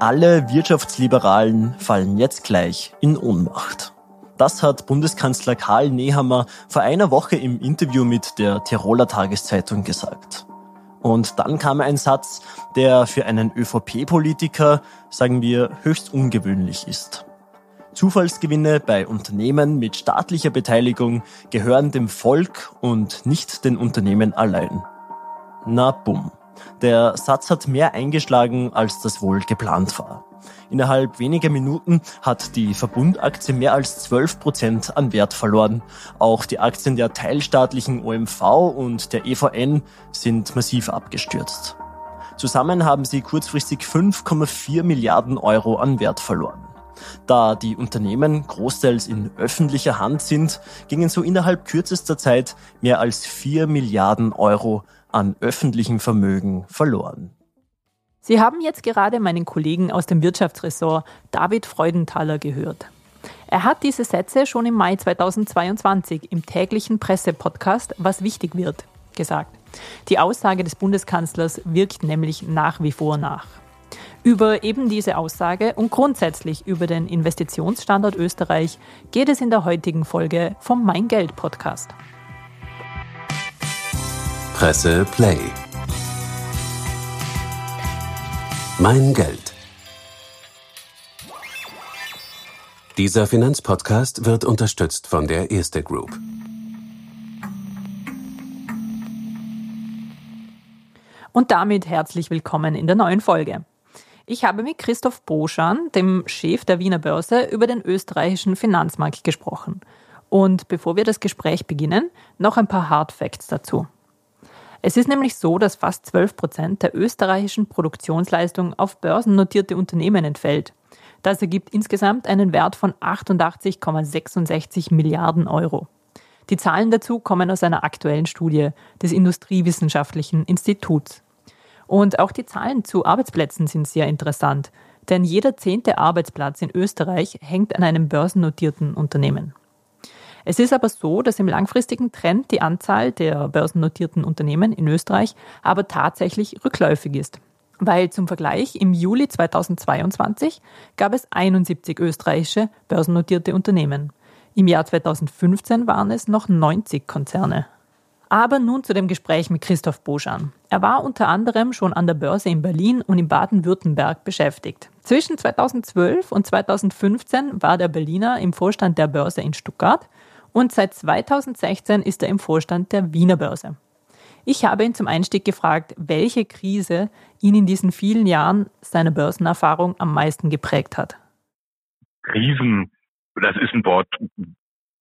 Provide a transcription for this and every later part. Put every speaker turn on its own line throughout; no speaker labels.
Alle Wirtschaftsliberalen fallen jetzt gleich in Ohnmacht. Das hat Bundeskanzler Karl Nehammer vor einer Woche im Interview mit der Tiroler Tageszeitung gesagt. Und dann kam ein Satz, der für einen ÖVP-Politiker, sagen wir, höchst ungewöhnlich ist. Zufallsgewinne bei Unternehmen mit staatlicher Beteiligung gehören dem Volk und nicht den Unternehmen allein. Na bumm. Der Satz hat mehr eingeschlagen, als das wohl geplant war. Innerhalb weniger Minuten hat die Verbundaktie mehr als 12 Prozent an Wert verloren. Auch die Aktien der teilstaatlichen OMV und der EVN sind massiv abgestürzt. Zusammen haben sie kurzfristig 5,4 Milliarden Euro an Wert verloren. Da die Unternehmen großteils in öffentlicher Hand sind, gingen so innerhalb kürzester Zeit mehr als 4 Milliarden Euro an öffentlichem Vermögen verloren.
Sie haben jetzt gerade meinen Kollegen aus dem Wirtschaftsressort David Freudenthaler gehört. Er hat diese Sätze schon im Mai 2022 im täglichen Pressepodcast Was wichtig wird gesagt. Die Aussage des Bundeskanzlers wirkt nämlich nach wie vor nach. Über eben diese Aussage und grundsätzlich über den Investitionsstandort Österreich geht es in der heutigen Folge vom Mein Geld Podcast.
Presse Play. Mein Geld. Dieser Finanzpodcast wird unterstützt von der Erste Group.
Und damit herzlich willkommen in der neuen Folge. Ich habe mit Christoph Boschan, dem Chef der Wiener Börse, über den österreichischen Finanzmarkt gesprochen. Und bevor wir das Gespräch beginnen, noch ein paar Hard Facts dazu. Es ist nämlich so, dass fast 12 Prozent der österreichischen Produktionsleistung auf börsennotierte Unternehmen entfällt. Das ergibt insgesamt einen Wert von 88,66 Milliarden Euro. Die Zahlen dazu kommen aus einer aktuellen Studie des Industriewissenschaftlichen Instituts. Und auch die Zahlen zu Arbeitsplätzen sind sehr interessant, denn jeder zehnte Arbeitsplatz in Österreich hängt an einem börsennotierten Unternehmen. Es ist aber so, dass im langfristigen Trend die Anzahl der börsennotierten Unternehmen in Österreich aber tatsächlich rückläufig ist. Weil zum Vergleich im Juli 2022 gab es 71 österreichische börsennotierte Unternehmen. Im Jahr 2015 waren es noch 90 Konzerne. Aber nun zu dem Gespräch mit Christoph Boschan. Er war unter anderem schon an der Börse in Berlin und in Baden-Württemberg beschäftigt. Zwischen 2012 und 2015 war der Berliner im Vorstand der Börse in Stuttgart und seit 2016 ist er im Vorstand der Wiener Börse. Ich habe ihn zum Einstieg gefragt, welche Krise ihn in diesen vielen Jahren seiner Börsenerfahrung am meisten geprägt hat.
Krisen, das ist ein Wort,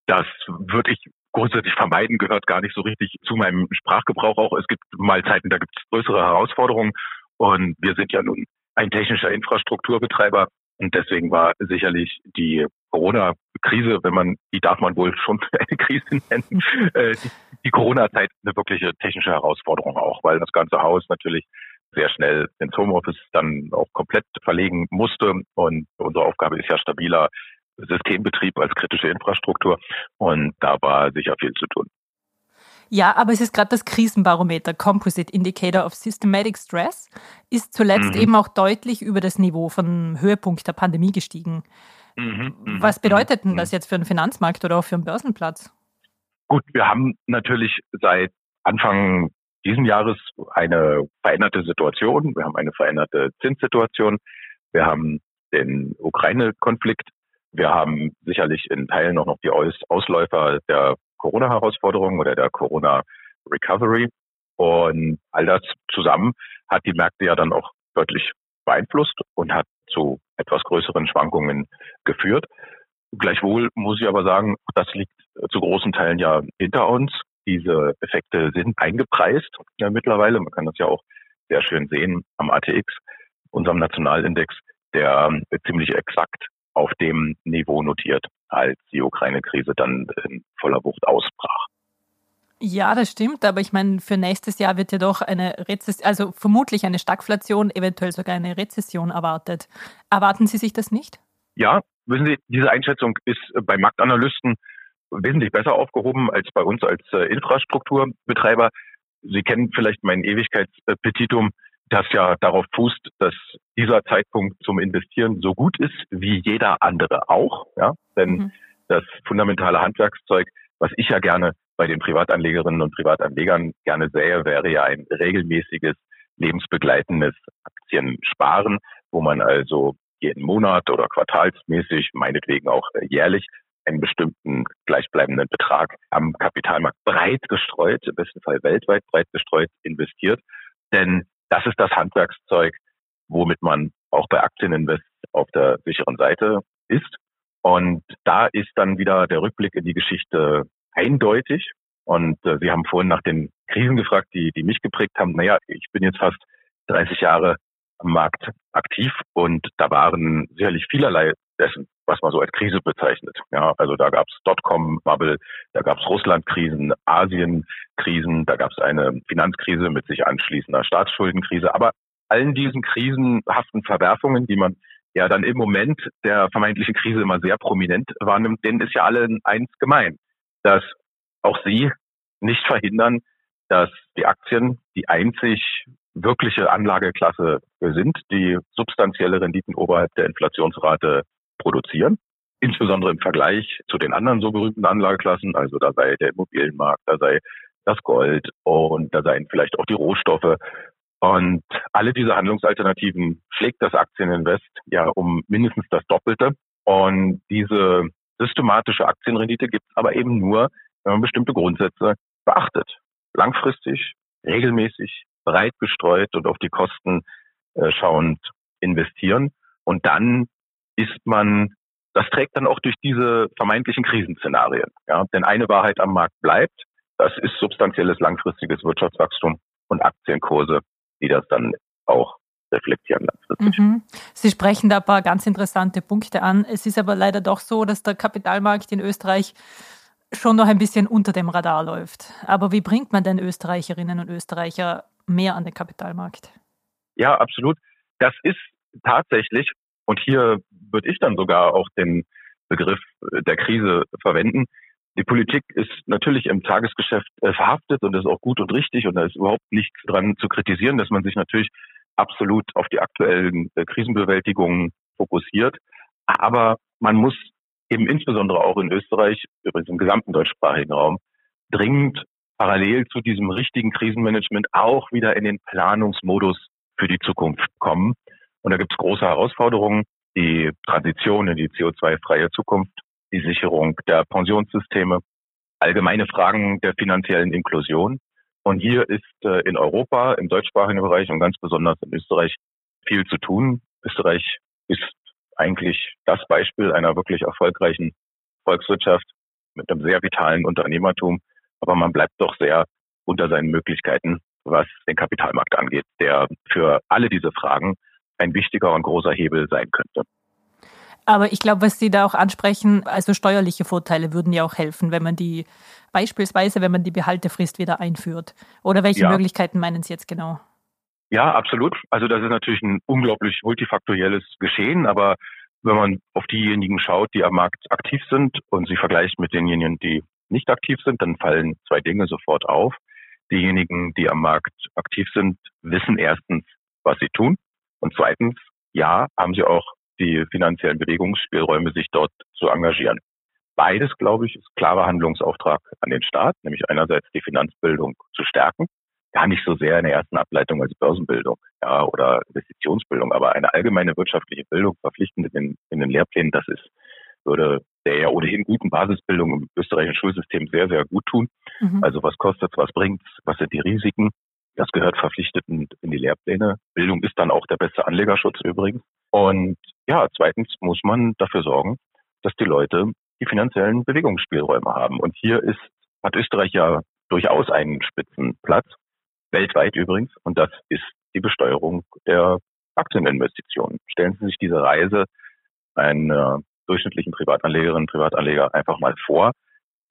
das würde ich grundsätzlich vermeiden, gehört gar nicht so richtig zu meinem Sprachgebrauch auch. Es gibt mal Zeiten, da gibt es größere Herausforderungen und wir sind ja nun ein technischer Infrastrukturbetreiber und deswegen war sicherlich die Corona-Krise, wenn man, die darf man wohl schon eine Krise nennen, äh, die, die Corona-Zeit eine wirkliche technische Herausforderung auch, weil das ganze Haus natürlich sehr schnell ins Homeoffice dann auch komplett verlegen musste. Und unsere Aufgabe ist ja stabiler Systembetrieb als kritische Infrastruktur. Und da war sicher viel zu tun.
Ja, aber es ist gerade das Krisenbarometer Composite Indicator of Systematic Stress ist zuletzt mhm. eben auch deutlich über das Niveau von Höhepunkt der Pandemie gestiegen. Mhm, mhm, Was bedeutet denn mhm. das jetzt für den Finanzmarkt oder auch für den Börsenplatz?
Gut, wir haben natürlich seit Anfang diesen Jahres eine veränderte Situation. Wir haben eine veränderte Zinssituation. Wir haben den Ukraine-Konflikt. Wir haben sicherlich in Teilen auch noch die Ausläufer der Corona-Herausforderungen oder der Corona-Recovery. Und all das zusammen hat die Märkte ja dann auch deutlich beeinflusst und hat zu etwas größeren Schwankungen geführt. Gleichwohl muss ich aber sagen, das liegt zu großen Teilen ja hinter uns. Diese Effekte sind eingepreist ja, mittlerweile. Man kann das ja auch sehr schön sehen am ATX, unserem Nationalindex, der ziemlich exakt auf dem Niveau notiert, als die Ukraine-Krise dann in voller Wucht ausbrach.
Ja, das stimmt, aber ich meine, für nächstes Jahr wird ja doch eine Rezession, also vermutlich eine Stagflation, eventuell sogar eine Rezession erwartet. Erwarten Sie sich das nicht?
Ja, wissen Sie, diese Einschätzung ist bei Marktanalysten wesentlich besser aufgehoben als bei uns als äh, Infrastrukturbetreiber. Sie kennen vielleicht mein Ewigkeitspetitum. das ja darauf fußt, dass dieser Zeitpunkt zum Investieren so gut ist wie jeder andere auch. Ja? Denn mhm. das fundamentale Handwerkszeug, was ich ja gerne bei den Privatanlegerinnen und Privatanlegern gerne sähe, wäre ja ein regelmäßiges, lebensbegleitendes Aktiensparen, wo man also jeden Monat oder quartalsmäßig, meinetwegen auch jährlich, einen bestimmten gleichbleibenden Betrag am Kapitalmarkt breit gestreut, im besten Fall weltweit breit gestreut investiert. Denn das ist das Handwerkszeug, womit man auch bei Aktieninvest auf der sicheren Seite ist. Und da ist dann wieder der Rückblick in die Geschichte eindeutig. Und äh, Sie haben vorhin nach den Krisen gefragt, die, die mich geprägt haben. Naja, ich bin jetzt fast 30 Jahre am Markt aktiv und da waren sicherlich vielerlei dessen, was man so als Krise bezeichnet. Ja, also da gab es Dotcom-Bubble, da gab es Russland-Krisen, Asien-Krisen, da gab es eine Finanzkrise mit sich anschließender Staatsschuldenkrise. Aber allen diesen krisenhaften Verwerfungen, die man ja dann im Moment der vermeintlichen Krise immer sehr prominent wahrnimmt, denen ist ja allen eins gemein, dass auch sie nicht verhindern, dass die Aktien die einzig wirkliche Anlageklasse sind, die substanzielle Renditen oberhalb der Inflationsrate produzieren. Insbesondere im Vergleich zu den anderen so berühmten Anlageklassen, also da sei der Immobilienmarkt, da sei das Gold und da seien vielleicht auch die Rohstoffe. Und alle diese Handlungsalternativen schlägt das Aktieninvest ja um mindestens das Doppelte. Und diese systematische Aktienrendite gibt es aber eben nur, wenn man bestimmte Grundsätze beachtet. Langfristig, regelmäßig, breit gestreut und auf die Kosten äh, schauend investieren. Und dann ist man, das trägt dann auch durch diese vermeintlichen Krisenszenarien. Ja, denn eine Wahrheit am Markt bleibt, das ist substanzielles langfristiges Wirtschaftswachstum und Aktienkurse, die das dann auch reflektieren langfristig.
Mhm. Sie sprechen da ein paar ganz interessante Punkte an. Es ist aber leider doch so, dass der Kapitalmarkt in Österreich schon noch ein bisschen unter dem Radar läuft. Aber wie bringt man denn Österreicherinnen und Österreicher mehr an den Kapitalmarkt?
Ja, absolut. Das ist tatsächlich, und hier würde ich dann sogar auch den Begriff der Krise verwenden. Die Politik ist natürlich im Tagesgeschäft äh, verhaftet und das ist auch gut und richtig und da ist überhaupt nichts dran zu kritisieren, dass man sich natürlich absolut auf die aktuellen äh, Krisenbewältigungen fokussiert. Aber man muss eben insbesondere auch in Österreich, übrigens im gesamten deutschsprachigen Raum, dringend parallel zu diesem richtigen Krisenmanagement auch wieder in den Planungsmodus für die Zukunft kommen. Und da gibt es große Herausforderungen, die Transition in die CO2-freie Zukunft, die Sicherung der Pensionssysteme, allgemeine Fragen der finanziellen Inklusion. Und hier ist äh, in Europa, im deutschsprachigen Bereich und ganz besonders in Österreich viel zu tun. Österreich ist eigentlich das Beispiel einer wirklich erfolgreichen Volkswirtschaft mit einem sehr vitalen Unternehmertum. Aber man bleibt doch sehr unter seinen Möglichkeiten, was den Kapitalmarkt angeht, der für alle diese Fragen ein wichtiger und großer Hebel sein könnte.
Aber ich glaube, was Sie da auch ansprechen, also steuerliche Vorteile würden ja auch helfen, wenn man die beispielsweise, wenn man die Behaltefrist wieder einführt. Oder welche ja. Möglichkeiten meinen Sie jetzt genau?
Ja, absolut. Also das ist natürlich ein unglaublich multifaktorielles Geschehen, aber wenn man auf diejenigen schaut, die am Markt aktiv sind und sie vergleicht mit denjenigen, die nicht aktiv sind, dann fallen zwei Dinge sofort auf. Diejenigen, die am Markt aktiv sind, wissen erstens, was sie tun. Und zweitens, ja, haben sie auch die finanziellen Bewegungsspielräume, sich dort zu engagieren. Beides, glaube ich, ist klarer Handlungsauftrag an den Staat, nämlich einerseits die Finanzbildung zu stärken gar nicht so sehr in der ersten Ableitung als Börsenbildung ja, oder Investitionsbildung, aber eine allgemeine wirtschaftliche Bildung verpflichtend in den, in den Lehrplänen, das ist, würde der ja ohnehin guten Basisbildung im österreichischen Schulsystem sehr, sehr gut tun. Mhm. Also was kostet was bringt was sind die Risiken? Das gehört verpflichtet in, in die Lehrpläne. Bildung ist dann auch der beste Anlegerschutz übrigens. Und ja, zweitens muss man dafür sorgen, dass die Leute die finanziellen Bewegungsspielräume haben. Und hier ist, hat Österreich ja durchaus einen Spitzenplatz weltweit übrigens, und das ist die Besteuerung der Aktieninvestitionen. Stellen Sie sich diese Reise einer durchschnittlichen Privatanlegerin, Privatanleger einfach mal vor.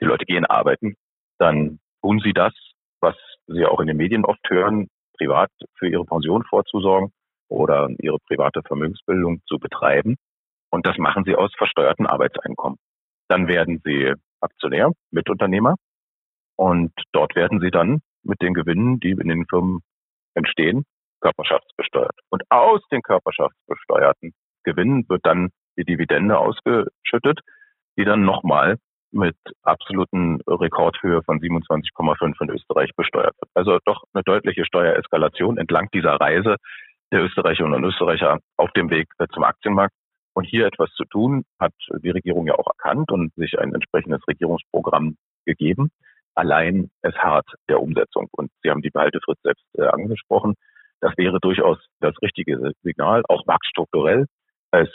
Die Leute gehen arbeiten, dann tun sie das, was sie auch in den Medien oft hören, privat für ihre Pension vorzusorgen oder ihre private Vermögensbildung zu betreiben. Und das machen sie aus versteuerten Arbeitseinkommen. Dann werden sie Aktionär, Mitunternehmer. Und dort werden sie dann mit den Gewinnen, die in den Firmen entstehen, körperschaftsbesteuert. Und aus den körperschaftsbesteuerten Gewinnen wird dann die Dividende ausgeschüttet, die dann nochmal mit absoluten Rekordhöhe von 27,5 in Österreich besteuert wird. Also doch eine deutliche Steuereskalation entlang dieser Reise der Österreicherinnen und Österreicher auf dem Weg zum Aktienmarkt. Und hier etwas zu tun, hat die Regierung ja auch erkannt und sich ein entsprechendes Regierungsprogramm gegeben. Allein es hart der Umsetzung. Und Sie haben die Behaltefrist selbst äh, angesprochen. Das wäre durchaus das richtige Signal, auch marktstrukturell. Es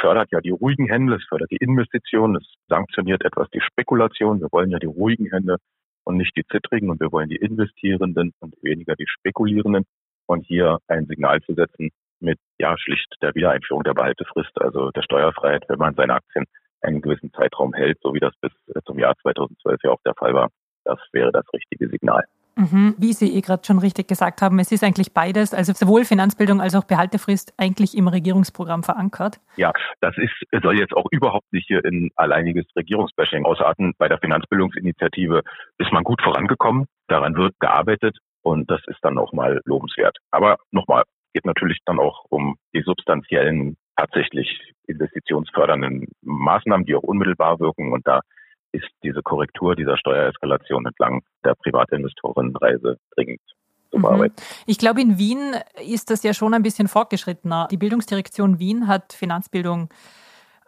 fördert ja die ruhigen Hände, es fördert die Investitionen, es sanktioniert etwas die Spekulation. Wir wollen ja die ruhigen Hände und nicht die zittrigen und wir wollen die Investierenden und weniger die Spekulierenden. Und hier ein Signal zu setzen mit ja schlicht der Wiedereinführung der Behaltefrist, also der Steuerfreiheit, wenn man seine Aktien einen gewissen Zeitraum hält, so wie das bis zum Jahr 2012 ja auch der Fall war. Das wäre das richtige Signal.
Mhm. Wie Sie eh gerade schon richtig gesagt haben, es ist eigentlich beides, also sowohl Finanzbildung als auch Behaltefrist eigentlich im Regierungsprogramm verankert.
Ja, das ist, soll jetzt auch überhaupt nicht hier in alleiniges Regierungsbashing ausarten. Bei der Finanzbildungsinitiative ist man gut vorangekommen, daran wird gearbeitet und das ist dann auch mal lobenswert. Aber nochmal, geht natürlich dann auch um die substanziellen, tatsächlich investitionsfördernden Maßnahmen, die auch unmittelbar wirken und da ist diese Korrektur dieser Steuereskalation entlang der Privatinvestorenreise dringend zu mhm. bearbeiten.
Ich glaube, in Wien ist das ja schon ein bisschen fortgeschrittener. Die Bildungsdirektion Wien hat Finanzbildung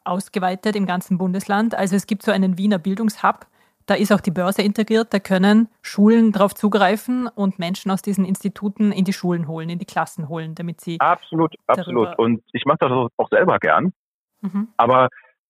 ausgeweitet im ganzen Bundesland. Also es gibt so einen Wiener Bildungshub. Da ist auch die Börse integriert. Da können Schulen darauf zugreifen und Menschen aus diesen Instituten in die Schulen holen, in die Klassen holen, damit sie.
Absolut, absolut. Und ich mache das auch selber gern. Mhm. Aber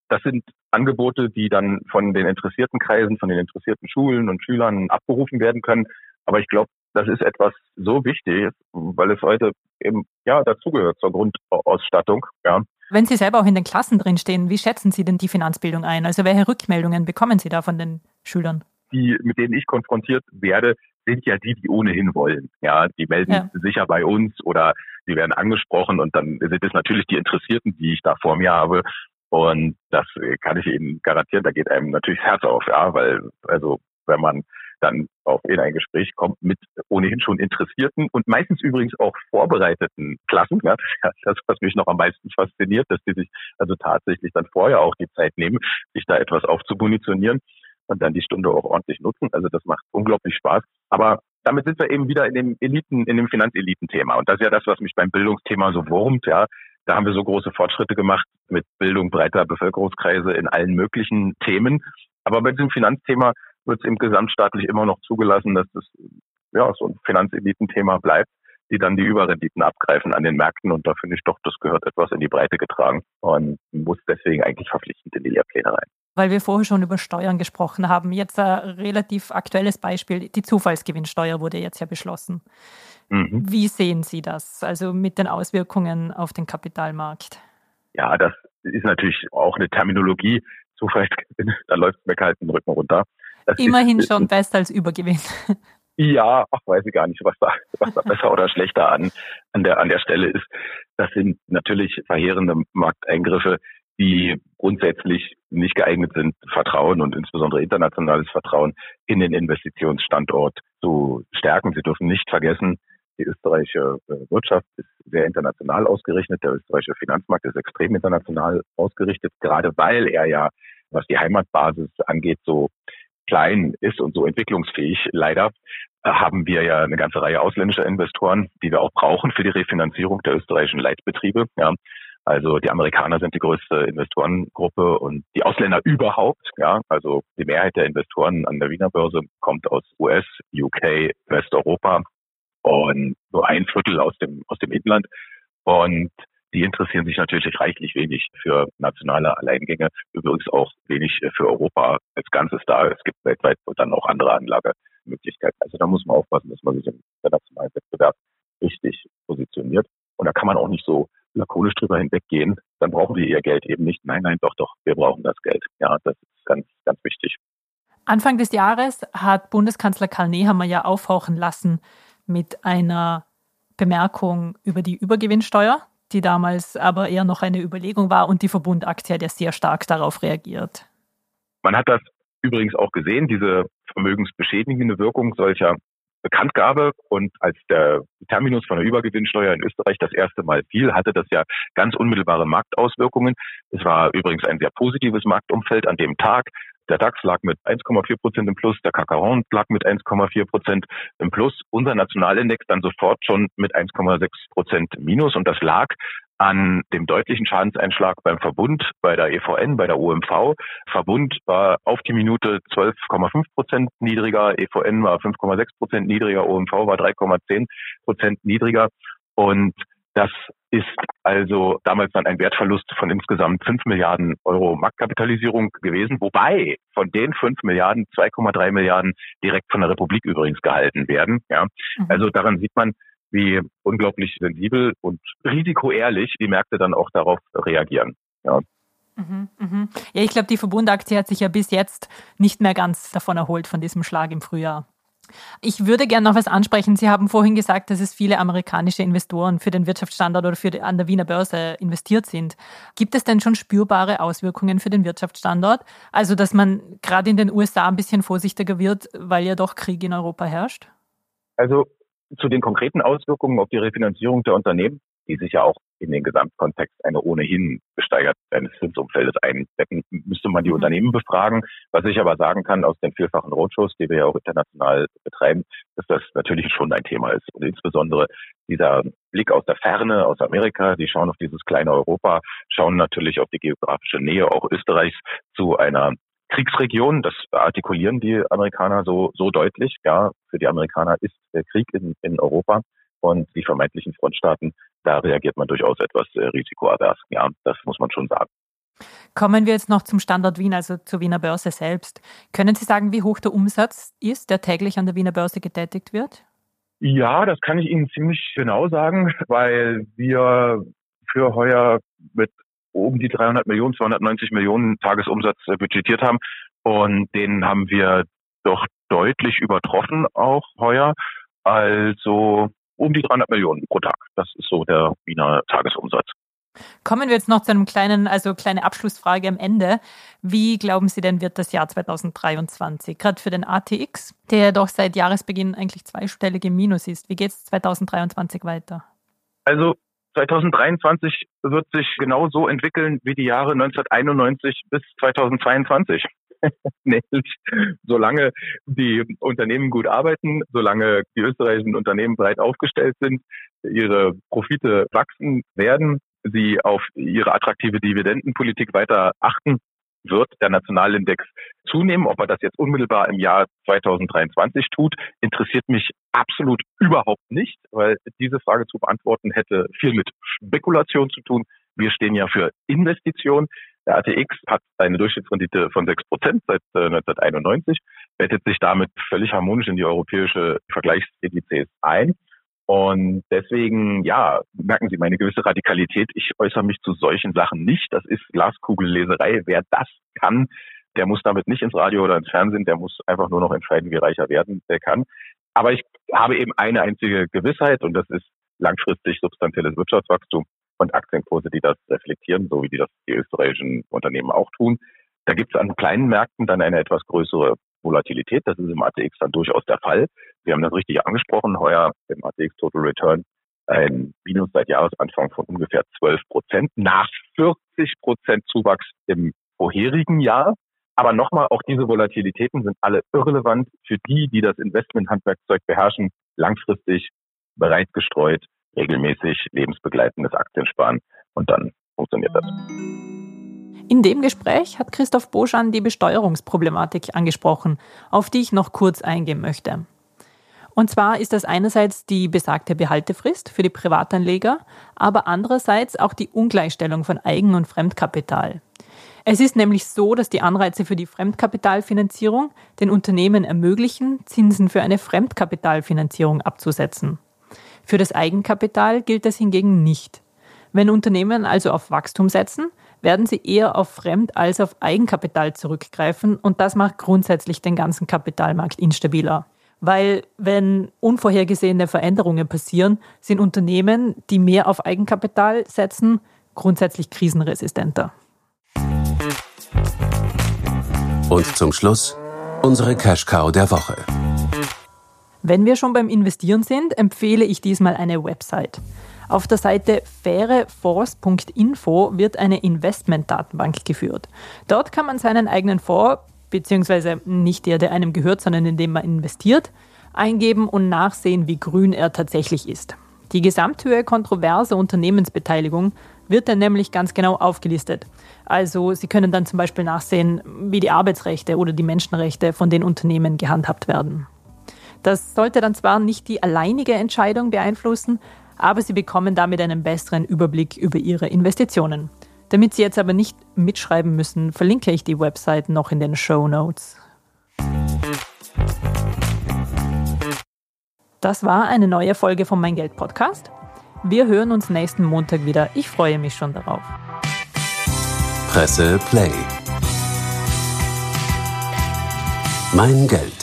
das sind Angebote, die dann von den interessierten Kreisen, von den interessierten Schulen und Schülern abgerufen werden können. Aber ich glaube, das ist etwas so wichtig, weil es heute eben ja dazugehört zur Grundausstattung. Ja.
Wenn Sie selber auch in den Klassen drinstehen, wie schätzen Sie denn die Finanzbildung ein? Also welche Rückmeldungen bekommen Sie da von den Schülern?
Die, mit denen ich konfrontiert werde, sind ja die, die ohnehin wollen. Ja, die melden ja. sich ja bei uns oder die werden angesprochen und dann sind es natürlich die Interessierten, die ich da vor mir habe und das kann ich Ihnen garantieren, da geht einem natürlich das Herz auf, ja, weil, also, wenn man dann auch in ein Gespräch kommt mit ohnehin schon interessierten und meistens übrigens auch vorbereiteten Klassen. Ja, das, was mich noch am meisten fasziniert, dass die sich also tatsächlich dann vorher auch die Zeit nehmen, sich da etwas aufzumunitionieren und dann die Stunde auch ordentlich nutzen. Also das macht unglaublich Spaß. Aber damit sind wir eben wieder in dem Eliten, in dem Finanzeliten-Thema. Und das ist ja das, was mich beim Bildungsthema so wurmt, ja. Da haben wir so große Fortschritte gemacht mit Bildung breiter Bevölkerungskreise in allen möglichen Themen. Aber bei diesem Finanzthema wird es im gesamtstaatlich immer noch zugelassen, dass das ja so ein Finanzelitenthema bleibt, die dann die Überrenditen abgreifen an den Märkten. Und da finde ich doch, das gehört etwas in die Breite getragen und muss deswegen eigentlich verpflichtend in die Lehrpläne rein.
Weil wir vorher schon über Steuern gesprochen haben. Jetzt ein relativ aktuelles Beispiel. Die Zufallsgewinnsteuer wurde jetzt ja beschlossen. Mhm. Wie sehen Sie das, also mit den Auswirkungen auf den Kapitalmarkt?
Ja, das ist natürlich auch eine Terminologie. Zufallsgewinn, da läuft mir kalt den Rücken runter.
Das Immerhin ist, schon besser als Übergewinn.
Ja, ach, weiß ich gar nicht, was da, was da besser oder schlechter an, an, der, an der Stelle ist. Das sind natürlich verheerende Markteingriffe, die grundsätzlich nicht geeignet sind, Vertrauen und insbesondere internationales Vertrauen in den Investitionsstandort zu stärken. Sie dürfen nicht vergessen, die österreichische äh, Wirtschaft ist sehr international ausgerichtet. Der österreichische Finanzmarkt ist extrem international ausgerichtet, gerade weil er ja, was die Heimatbasis angeht, so klein ist und so entwicklungsfähig. Leider äh, haben wir ja eine ganze Reihe ausländischer Investoren, die wir auch brauchen für die Refinanzierung der österreichischen Leitbetriebe. Ja. Also die Amerikaner sind die größte Investorengruppe und die Ausländer überhaupt. Ja, also die Mehrheit der Investoren an der Wiener Börse kommt aus US, UK, Westeuropa und nur ein Viertel aus dem, aus dem Inland. Und die interessieren sich natürlich reichlich wenig für nationale Alleingänge, übrigens auch wenig für Europa als Ganzes da. Es gibt weltweit dann auch andere Anlagemöglichkeiten. Also da muss man aufpassen, dass man sich im internationalen Wettbewerb richtig positioniert. Und da kann man auch nicht so lakonisch drüber hinweggehen. Dann brauchen wir ihr Geld eben nicht. Nein, nein, doch, doch, wir brauchen das Geld. Ja, das ist ganz, ganz wichtig.
Anfang des Jahres hat Bundeskanzler Karl Nehammer ja aufhauchen lassen, mit einer Bemerkung über die Übergewinnsteuer, die damals aber eher noch eine Überlegung war und die Verbundaktie hat ja sehr stark darauf reagiert.
Man hat das übrigens auch gesehen, diese vermögensbeschädigende Wirkung solcher Bekanntgabe und als der Terminus von der Übergewinnsteuer in Österreich das erste Mal fiel, hatte das ja ganz unmittelbare Marktauswirkungen. Es war übrigens ein sehr positives Marktumfeld an dem Tag. Der DAX lag mit 1,4 Prozent im Plus, der Kakaron lag mit 1,4 Prozent im Plus, unser Nationalindex dann sofort schon mit 1,6 Prozent Minus und das lag an dem deutlichen Schadenseinschlag beim Verbund, bei der EVN, bei der OMV. Verbund war auf die Minute 12,5 Prozent niedriger, EVN war 5,6 Prozent niedriger, OMV war 3,10 Prozent niedriger. Und das ist also damals dann ein Wertverlust von insgesamt 5 Milliarden Euro Marktkapitalisierung gewesen, wobei von den 5 Milliarden 2,3 Milliarden direkt von der Republik übrigens gehalten werden. Ja. Mhm. Also daran sieht man, wie unglaublich sensibel und risikoehrlich die Märkte dann auch darauf reagieren. Ja.
Mhm, mhm. Ja, ich glaube, die Verbundaktie hat sich ja bis jetzt nicht mehr ganz davon erholt, von diesem Schlag im Frühjahr. Ich würde gerne noch was ansprechen. Sie haben vorhin gesagt, dass es viele amerikanische Investoren für den Wirtschaftsstandort oder für die, an der Wiener Börse investiert sind. Gibt es denn schon spürbare Auswirkungen für den Wirtschaftsstandort? Also, dass man gerade in den USA ein bisschen vorsichtiger wird, weil ja doch Krieg in Europa herrscht?
Also zu den konkreten Auswirkungen auf die Refinanzierung der Unternehmen, die sich ja auch in den Gesamtkontext einer ohnehin gesteigert eines Zinsumfeldes einbetten, müsste man die mhm. Unternehmen befragen. Was ich aber sagen kann aus den vielfachen Roadshows, die wir ja auch international betreiben, dass das natürlich schon ein Thema ist. Und insbesondere dieser Blick aus der Ferne, aus Amerika, die schauen auf dieses kleine Europa, schauen natürlich auf die geografische Nähe auch Österreichs zu einer Kriegsregion, das artikulieren die Amerikaner so, so deutlich. Ja, für die Amerikaner ist der Krieg in, in Europa und die vermeintlichen Frontstaaten, da reagiert man durchaus etwas äh, risikoavers. Ja, das muss man schon sagen.
Kommen wir jetzt noch zum Standort Wien, also zur Wiener Börse selbst. Können Sie sagen, wie hoch der Umsatz ist, der täglich an der Wiener Börse getätigt wird?
Ja, das kann ich Ihnen ziemlich genau sagen, weil wir für heuer mit um die 300 Millionen, 290 Millionen Tagesumsatz äh, budgetiert haben. Und den haben wir doch deutlich übertroffen auch heuer. Also um die 300 Millionen pro Tag. Das ist so der Wiener Tagesumsatz.
Kommen wir jetzt noch zu einem kleinen, also kleine Abschlussfrage am Ende. Wie glauben Sie denn, wird das Jahr 2023? Gerade für den ATX, der doch seit Jahresbeginn eigentlich zweistellig im Minus ist. Wie geht es 2023 weiter?
Also 2023 wird sich genau so entwickeln wie die Jahre 1991 bis 2022. Nämlich, solange die Unternehmen gut arbeiten, solange die österreichischen Unternehmen breit aufgestellt sind, ihre Profite wachsen werden, sie auf ihre attraktive Dividendenpolitik weiter achten, wird der Nationalindex zunehmen. Ob er das jetzt unmittelbar im Jahr 2023 tut, interessiert mich absolut überhaupt nicht, weil diese Frage zu beantworten hätte viel mit Spekulation zu tun. Wir stehen ja für Investitionen. Der ATX hat eine Durchschnittsrendite von 6 Prozent seit 1991, äh, bettet sich damit völlig harmonisch in die europäische Vergleichsindizes ein. Und deswegen, ja, merken Sie meine gewisse Radikalität. Ich äußere mich zu solchen Sachen nicht. Das ist Glaskugelleserei. Wer das kann, der muss damit nicht ins Radio oder ins Fernsehen. Der muss einfach nur noch entscheiden, wie reich er werden der kann. Aber ich habe eben eine einzige Gewissheit und das ist langfristig substanzielles Wirtschaftswachstum und Aktienkurse, die das reflektieren, so wie die das die österreichischen Unternehmen auch tun. Da gibt es an kleinen Märkten dann eine etwas größere Volatilität. Das ist im ATX dann durchaus der Fall. Wir haben das richtig angesprochen. Heuer im ATX Total Return ein Minus seit Jahresanfang von ungefähr 12 Prozent nach 40 Prozent Zuwachs im vorherigen Jahr. Aber nochmal, auch diese Volatilitäten sind alle irrelevant für die, die das Investmenthandwerkzeug beherrschen, langfristig bereit gestreut, regelmäßig lebensbegleitendes Aktiensparen und dann funktioniert das.
In dem Gespräch hat Christoph Boschan die Besteuerungsproblematik angesprochen, auf die ich noch kurz eingehen möchte. Und zwar ist das einerseits die besagte Behaltefrist für die Privatanleger, aber andererseits auch die Ungleichstellung von Eigen- und Fremdkapital. Es ist nämlich so, dass die Anreize für die Fremdkapitalfinanzierung den Unternehmen ermöglichen, Zinsen für eine Fremdkapitalfinanzierung abzusetzen. Für das Eigenkapital gilt das hingegen nicht. Wenn Unternehmen also auf Wachstum setzen, werden sie eher auf Fremd- als auf Eigenkapital zurückgreifen und das macht grundsätzlich den ganzen Kapitalmarkt instabiler. Weil wenn unvorhergesehene Veränderungen passieren, sind Unternehmen, die mehr auf Eigenkapital setzen, grundsätzlich krisenresistenter.
Und zum Schluss unsere Cash Cow der Woche.
Wenn wir schon beim Investieren sind, empfehle ich diesmal eine Website. Auf der Seite fairefonds.info wird eine Investmentdatenbank geführt. Dort kann man seinen eigenen Fonds, beziehungsweise nicht der, der einem gehört, sondern in dem man investiert, eingeben und nachsehen, wie grün er tatsächlich ist. Die Gesamthöhe kontroverser Unternehmensbeteiligung wird dann nämlich ganz genau aufgelistet. Also Sie können dann zum Beispiel nachsehen, wie die Arbeitsrechte oder die Menschenrechte von den Unternehmen gehandhabt werden. Das sollte dann zwar nicht die alleinige Entscheidung beeinflussen, aber Sie bekommen damit einen besseren Überblick über Ihre Investitionen. Damit Sie jetzt aber nicht mitschreiben müssen, verlinke ich die Website noch in den Show Notes. Das war eine neue Folge von Mein Geld Podcast. Wir hören uns nächsten Montag wieder. Ich freue mich schon darauf.
Presse Play. Mein Geld.